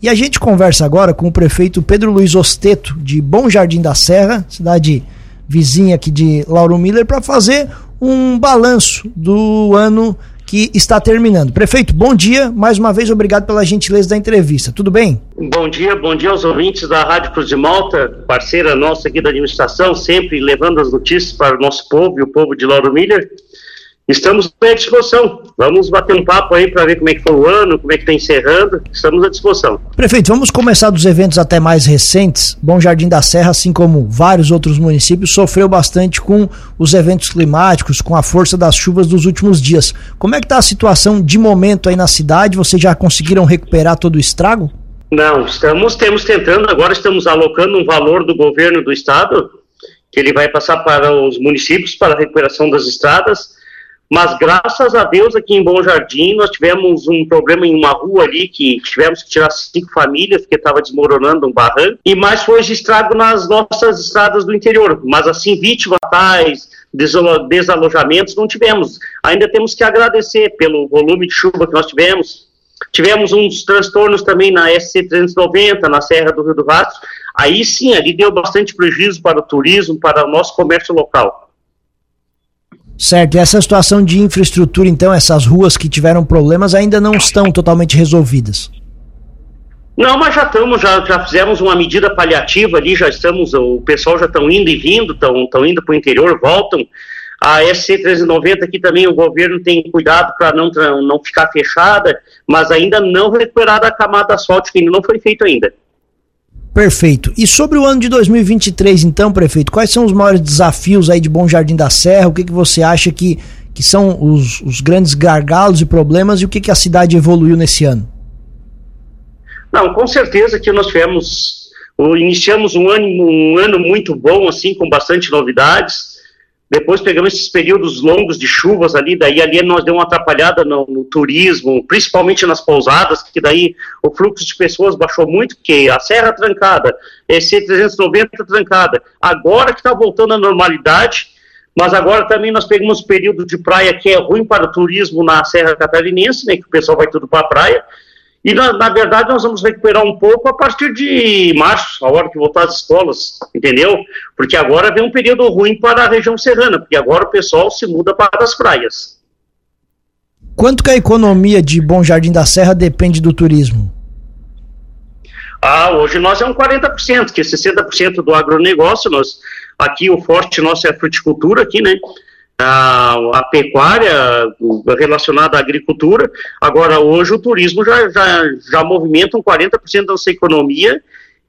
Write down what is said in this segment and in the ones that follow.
E a gente conversa agora com o prefeito Pedro Luiz Osteto, de Bom Jardim da Serra, cidade vizinha aqui de Lauro Miller, para fazer um balanço do ano que está terminando. Prefeito, bom dia. Mais uma vez, obrigado pela gentileza da entrevista. Tudo bem? Bom dia, bom dia aos ouvintes da Rádio Cruz de Malta, parceira nossa aqui da administração, sempre levando as notícias para o nosso povo e o povo de Lauro Miller. Estamos à disposição. Vamos bater um papo aí para ver como é que foi o ano, como é que está encerrando. Estamos à disposição. Prefeito, vamos começar dos eventos até mais recentes. Bom Jardim da Serra, assim como vários outros municípios, sofreu bastante com os eventos climáticos, com a força das chuvas dos últimos dias. Como é que está a situação de momento aí na cidade? Vocês já conseguiram recuperar todo o estrago? Não, estamos temos tentando, agora estamos alocando um valor do governo do estado, que ele vai passar para os municípios para a recuperação das estradas mas graças a Deus aqui em Bom Jardim nós tivemos um problema em uma rua ali que tivemos que tirar cinco famílias porque estava desmoronando um barranco e mais foi estrago nas nossas estradas do interior. Mas assim vítimas fatais, desalojamentos não tivemos. Ainda temos que agradecer pelo volume de chuva que nós tivemos. Tivemos uns transtornos também na SC 390, na Serra do Rio do Rastro. Aí sim, ali deu bastante prejuízo para o turismo, para o nosso comércio local. Certo, e essa situação de infraestrutura, então, essas ruas que tiveram problemas ainda não estão totalmente resolvidas? Não, mas já estamos, já, já fizemos uma medida paliativa ali, já estamos, o pessoal já estão indo e vindo, estão indo para o interior, voltam. A SC 390 aqui também o governo tem cuidado para não, não ficar fechada, mas ainda não recuperada a camada asfáltica, ainda não foi feito ainda. Perfeito. E sobre o ano de 2023, então, prefeito, quais são os maiores desafios aí de Bom Jardim da Serra? O que, que você acha que, que são os, os grandes gargalos e problemas e o que, que a cidade evoluiu nesse ano? Não, com certeza que nós tivemos, iniciamos um ano, um ano muito bom, assim, com bastante novidades. Depois pegamos esses períodos longos de chuvas ali, daí ali nós deu uma atrapalhada no, no, turismo, principalmente nas pousadas, que daí o fluxo de pessoas baixou muito, porque a serra trancada, esse 390 trancada, agora que está voltando à normalidade, mas agora também nós pegamos um período de praia que é ruim para o turismo na Serra Catarinense, né, que o pessoal vai tudo para a praia, e, na, na, verdade, nós vamos recuperar um pouco a partir de março, a hora que voltar às escolas, entendeu? Porque agora vem um período ruim para a região serrana, porque agora o pessoal se muda para as praias. Quanto que a economia de Bom Jardim da Serra depende do turismo? Ah, hoje nós é um 40%, que é 60% do agronegócio, nós, aqui o forte nosso é a fruticultura aqui, né? A, a, pecuária relacionada à agricultura. Agora, hoje, o turismo já, já, já movimenta um 40% da nossa economia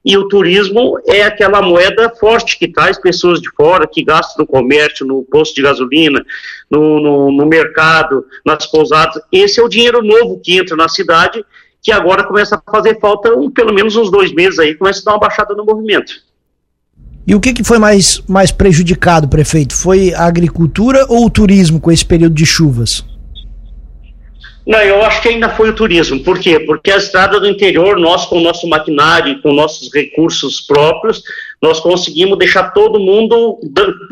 e o turismo é aquela moeda forte que traz pessoas de fora, que gastam no comércio, no posto de gasolina, no, no, no mercado, nas pousadas. Esse é o dinheiro novo que entra na cidade, que agora começa a fazer falta um, pelo menos uns dois meses aí, começa a dar uma baixada no movimento. E o que, que foi mais, mais prejudicado, prefeito? Foi a agricultura ou o turismo com esse período de chuvas? Não, eu acho que ainda foi o turismo. Por quê? Porque a estrada do interior, nós com o nosso maquinário, com nossos recursos próprios, nós conseguimos deixar todo mundo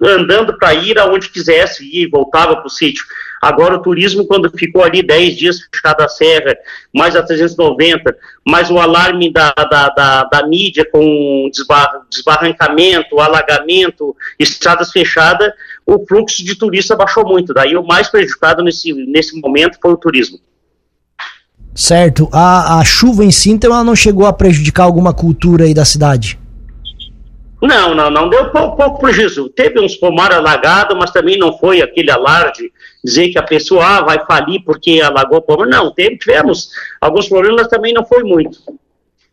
andando para ir aonde quisesse ir, voltava para o sítio. Agora o turismo, quando ficou ali 10 dias fechado a serra, mais a 390, mais o alarme da, da, da, da mídia com desbar, desbarrancamento, alagamento, estradas fechadas, o fluxo de turista baixou muito. Daí o mais prejudicado nesse, nesse momento foi o turismo. Certo. A, a chuva em si, então, ela não chegou a prejudicar alguma cultura aí da cidade? Não, não, não. Deu pouco, pouco prejuízo. Teve uns pomar alagados, mas também não foi aquele alarde dizer que a pessoa ah, vai falir porque alagou o pomar. Não, teve, tivemos alguns problemas, mas também não foi muito.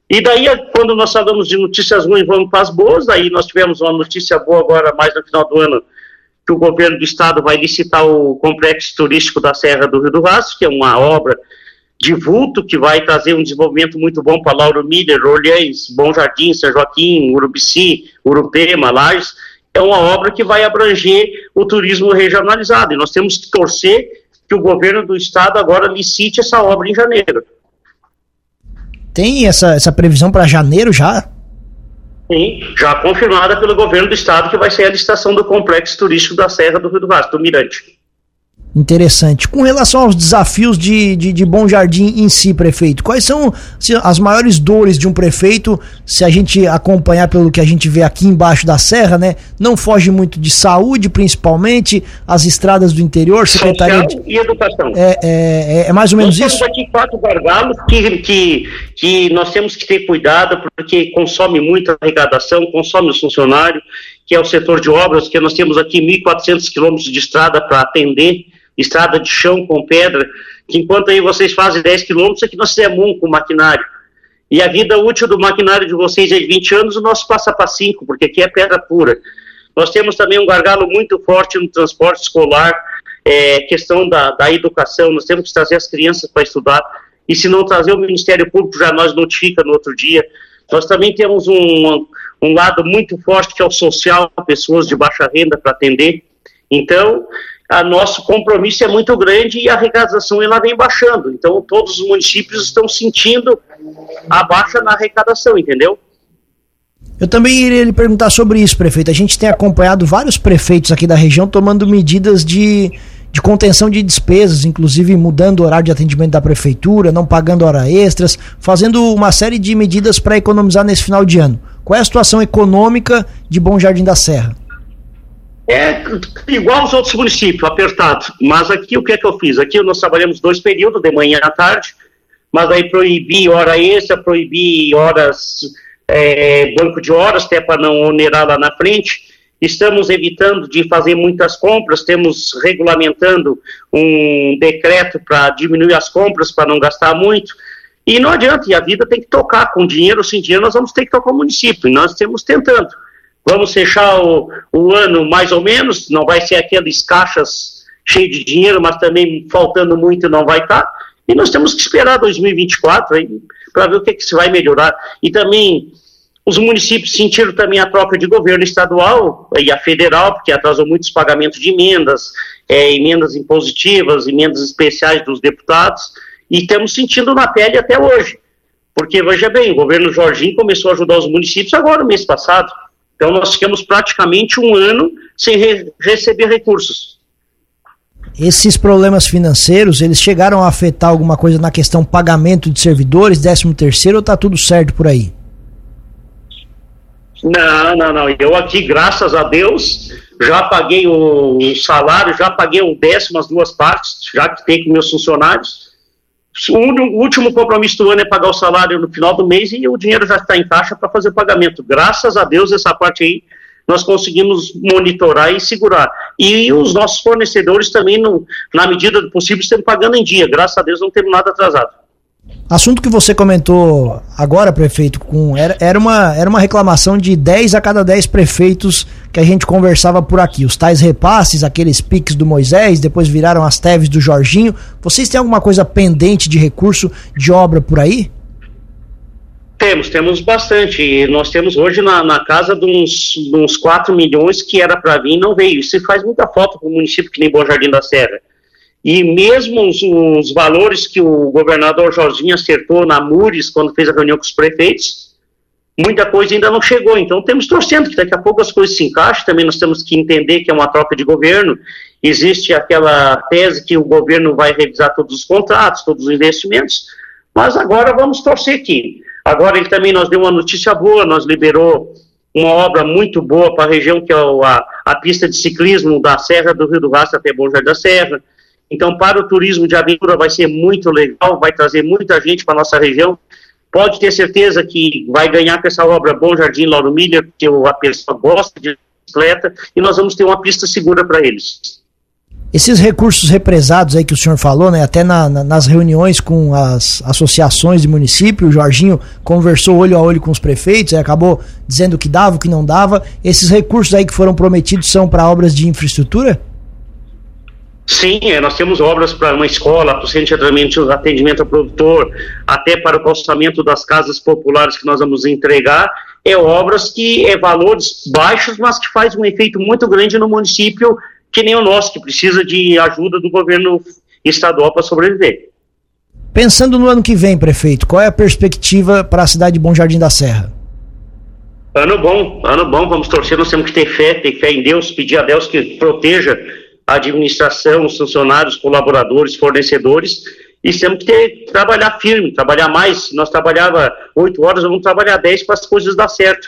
E daí, quando nós falamos de notícias ruins, vamos para as boas. Daí nós tivemos uma notícia boa agora, mais no final do ano, que o governo do estado vai licitar o complexo turístico da Serra do Rio do Rastro, que é uma obra de vulto que vai trazer um desenvolvimento muito bom para Lauro Miller, Orleans, Bom Jardim, São Joaquim, Urubici, Urupema, Lages. É uma obra que vai abranger o turismo regionalizado e nós temos que torcer que o governo do estado agora licite essa obra em janeiro. Tem essa, essa previsão para janeiro já? Sim, já confirmada pelo governo do estado que vai ser a licitação do complexo turístico da Serra do Rio do Rastro, do Mirante. Interessante. Com relação aos desafios de, de, de, Bom Jardim em si, prefeito, quais são as maiores dores de um prefeito, se a gente acompanhar pelo que a gente vê aqui embaixo da serra, né? Não foge muito de saúde, principalmente, as estradas do interior, secretaria Social de... e educação. É, é, é, é mais ou menos nós isso? Temos aqui quatro gargalos que, que, que nós temos que ter cuidado, porque consome muita arrecadação, consome os funcionários, que é o setor de obras, que nós temos aqui 1.400 quilômetros de estrada para atender, estrada de chão com pedra, que enquanto aí vocês fazem 10 quilômetros, aqui nós temos um com maquinário. E a vida útil do maquinário de vocês é de 20 anos, o nosso passa para 5, porque aqui é pedra pura. Nós temos também um gargalo muito forte no transporte escolar, é, questão da, da educação, nós temos que trazer as crianças para estudar, e se não trazer o Ministério Público já nós notifica no outro dia. Nós também temos um, um lado muito forte que é o social, pessoas de baixa renda para atender. Então, a nosso compromisso é muito grande e a arrecadação ela vem baixando. Então, todos os municípios estão sentindo a baixa na arrecadação, entendeu? Eu também iria lhe perguntar sobre isso, prefeito. A gente tem acompanhado vários prefeitos aqui da região tomando medidas de, de contenção de despesas, inclusive mudando o horário de atendimento da prefeitura, não pagando hora extras, fazendo uma série de medidas para economizar nesse final de ano. Qual é a situação econômica de Bom Jardim da Serra? É igual aos outros municípios, apertado. Mas aqui o que é que eu fiz? Aqui nós trabalhamos dois períodos, de manhã à tarde, mas aí proibi hora extra, proibi horas, é, banco de horas, até para não onerar lá na frente. Estamos evitando de fazer muitas compras, temos regulamentando um decreto para diminuir as compras, para não gastar muito. E não adianta, e a vida tem que tocar. Com dinheiro ou sem dinheiro, nós vamos ter que tocar o município, e nós estamos tentando. Vamos fechar o, o ano mais ou menos, não vai ser aqueles caixas cheios de dinheiro, mas também faltando muito não vai estar. E nós temos que esperar 2024 para ver o que, que se vai melhorar. E também os municípios sentiram também a troca de governo estadual e a federal, porque atrasou muitos pagamentos de emendas, é, emendas impositivas, emendas especiais dos deputados, e estamos sentindo na pele até hoje. Porque, veja bem, o governo Jorginho começou a ajudar os municípios agora, no mês passado. Então, nós ficamos praticamente um ano sem re receber recursos. Esses problemas financeiros, eles chegaram a afetar alguma coisa na questão pagamento de servidores, 13 terceiro, ou está tudo certo por aí? Não, não, não. Eu aqui, graças a Deus, já paguei o salário, já paguei o décimo, as duas partes, já que tem com meus funcionários. O último compromisso do ano é pagar o salário no final do mês e o dinheiro já está em caixa para fazer o pagamento. Graças a Deus, essa parte aí nós conseguimos monitorar e segurar. E os nossos fornecedores também, no, na medida do possível, estão pagando em dia. Graças a Deus, não temos nada atrasado. Assunto que você comentou agora, prefeito, com era, era, uma, era uma reclamação de 10 a cada 10 prefeitos que a gente conversava por aqui. Os tais repasses, aqueles piques do Moisés, depois viraram as teves do Jorginho. Vocês têm alguma coisa pendente de recurso de obra por aí? Temos, temos bastante. Nós temos hoje na, na casa de uns, de uns 4 milhões que era para vir e não veio. Isso faz muita falta para um município que nem Bom Jardim da Serra. E mesmo os, os, valores que o governador Jorginho acertou na Mures, quando fez a reunião com os prefeitos, muita coisa ainda não chegou. Então, temos torcendo que daqui a pouco as coisas se encaixem. Também nós temos que entender que é uma troca de governo. Existe aquela tese que o governo vai revisar todos os contratos, todos os investimentos. Mas agora vamos torcer aqui. Agora ele também nos deu uma notícia boa, nós liberou uma obra muito boa para a região, que é a, a pista de ciclismo da Serra do Rio do Rastro até Bom Jardim da Serra então, para o turismo de aventura vai ser muito legal, vai trazer muita gente para a nossa região. Pode ter certeza que vai ganhar com essa obra Bom Jardim Lauro Miller, porque a pessoa gosta de bicicleta, e nós vamos ter uma pista segura para eles. Esses recursos represados aí que o senhor falou, né, até na, na, nas reuniões com as associações de município, o Jorginho conversou olho a olho com os prefeitos, e acabou dizendo o que dava, o que não dava. Esses recursos aí que foram prometidos são para obras de infraestrutura? Sim, é, nós temos obras para uma escola, para o centro de atendimento, atendimento ao produtor, até para o calçamento das casas populares que nós vamos entregar, é obras que é valores baixos, mas que faz um efeito muito grande no município, que nem o nosso, que precisa de ajuda do governo estadual para sobreviver. Pensando no ano que vem, prefeito, qual é a perspectiva para a cidade de Bom Jardim da Serra? Ano bom, ano bom, vamos torcer, nós temos que ter fé, ter fé em Deus, pedir a Deus que proteja a administração, os funcionários, colaboradores, fornecedores, e temos que ter, trabalhar firme, trabalhar mais. Se nós trabalhava oito horas, vamos trabalhar dez para as coisas dar certo.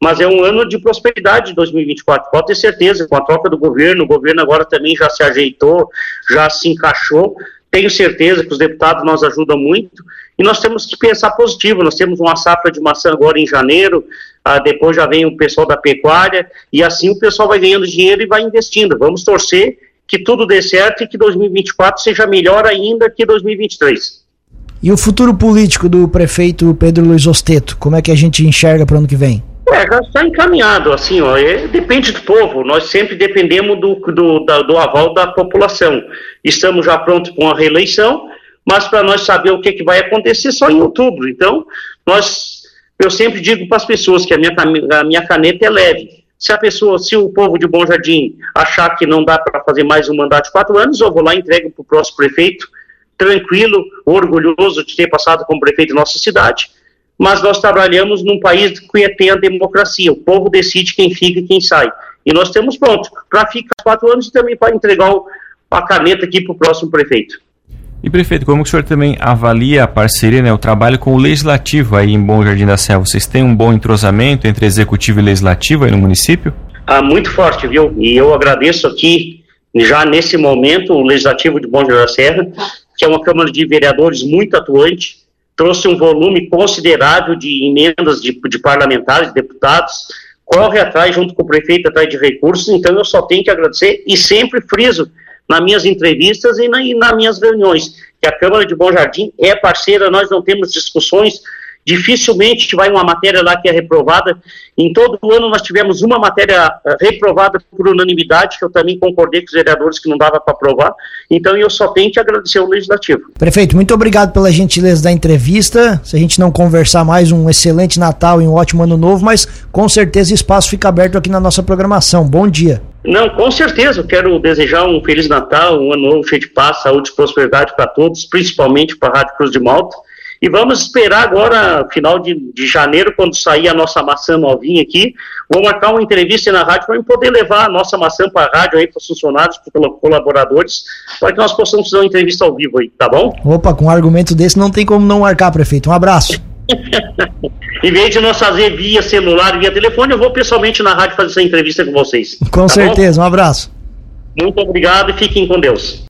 Mas é um ano de prosperidade 2024, pode ter certeza, com a troca do governo, o governo agora também já se ajeitou, já se encaixou. Tenho certeza que os deputados nos ajudam muito e nós temos que pensar positivo. Nós temos uma safra de maçã agora em janeiro, ah, depois já vem o pessoal da pecuária, e assim o pessoal vai ganhando dinheiro e vai investindo. Vamos torcer que tudo dê certo e que 2024 seja melhor ainda que 2023. E o futuro político do prefeito Pedro Luiz Osteto, como é que a gente enxerga para o ano que vem? É, já está encaminhado, assim, ó, é, depende do povo, nós sempre dependemos do, do, da, do aval da população. Estamos já prontos com a reeleição, mas para nós saber o que, que vai acontecer só em outubro. Então, nós, eu sempre digo para as pessoas que a minha, a minha caneta é leve. Se a pessoa, se o povo de Bom Jardim achar que não dá para fazer mais um mandato de quatro anos, eu vou lá e entrego para o próximo prefeito, tranquilo, orgulhoso de ter passado como prefeito de nossa cidade. Mas nós trabalhamos num país que tem a democracia, o povo decide quem fica e quem sai. E nós temos pronto para ficar quatro anos e também para entregar a caneta aqui para o próximo prefeito. E prefeito, como o senhor também avalia a parceria, né, o trabalho com o legislativo aí em Bom Jardim da Serra? Vocês têm um bom entrosamento entre executivo e legislativo aí no município? Ah, muito forte, viu? E eu agradeço aqui, já nesse momento, o legislativo de Bom Jardim da Serra, que é uma Câmara de Vereadores muito atuante, trouxe um volume considerável de emendas de, de parlamentares, deputados, corre atrás, junto com o prefeito, atrás de recursos, então eu só tenho que agradecer e sempre friso nas minhas entrevistas e, na, e nas minhas reuniões, que a Câmara de Bom Jardim é parceira, nós não temos discussões, dificilmente vai uma matéria lá que é reprovada. Em todo o ano nós tivemos uma matéria eh, reprovada por unanimidade, que eu também concordei com os vereadores que não dava para aprovar. Então eu só tenho que agradecer ao Legislativo. Prefeito, muito obrigado pela gentileza da entrevista. Se a gente não conversar mais, um excelente Natal e um ótimo ano novo, mas com certeza espaço fica aberto aqui na nossa programação. Bom dia. Não, com certeza. Eu quero desejar um Feliz Natal, um ano novo cheio de paz, saúde e prosperidade para todos, principalmente para a Rádio Cruz de Malta. E vamos esperar agora, final de, de janeiro, quando sair a nossa maçã novinha aqui, vou marcar uma entrevista na rádio para poder levar a nossa maçã para a rádio aí, para os funcionários, para os colaboradores, para que nós possamos fazer uma entrevista ao vivo aí, tá bom? Opa, com um argumento desse não tem como não marcar, prefeito. Um abraço. em vez de nós fazer via celular, via telefone, eu vou pessoalmente na rádio fazer essa entrevista com vocês. Com tá certeza, bom? um abraço. Muito obrigado e fiquem com Deus.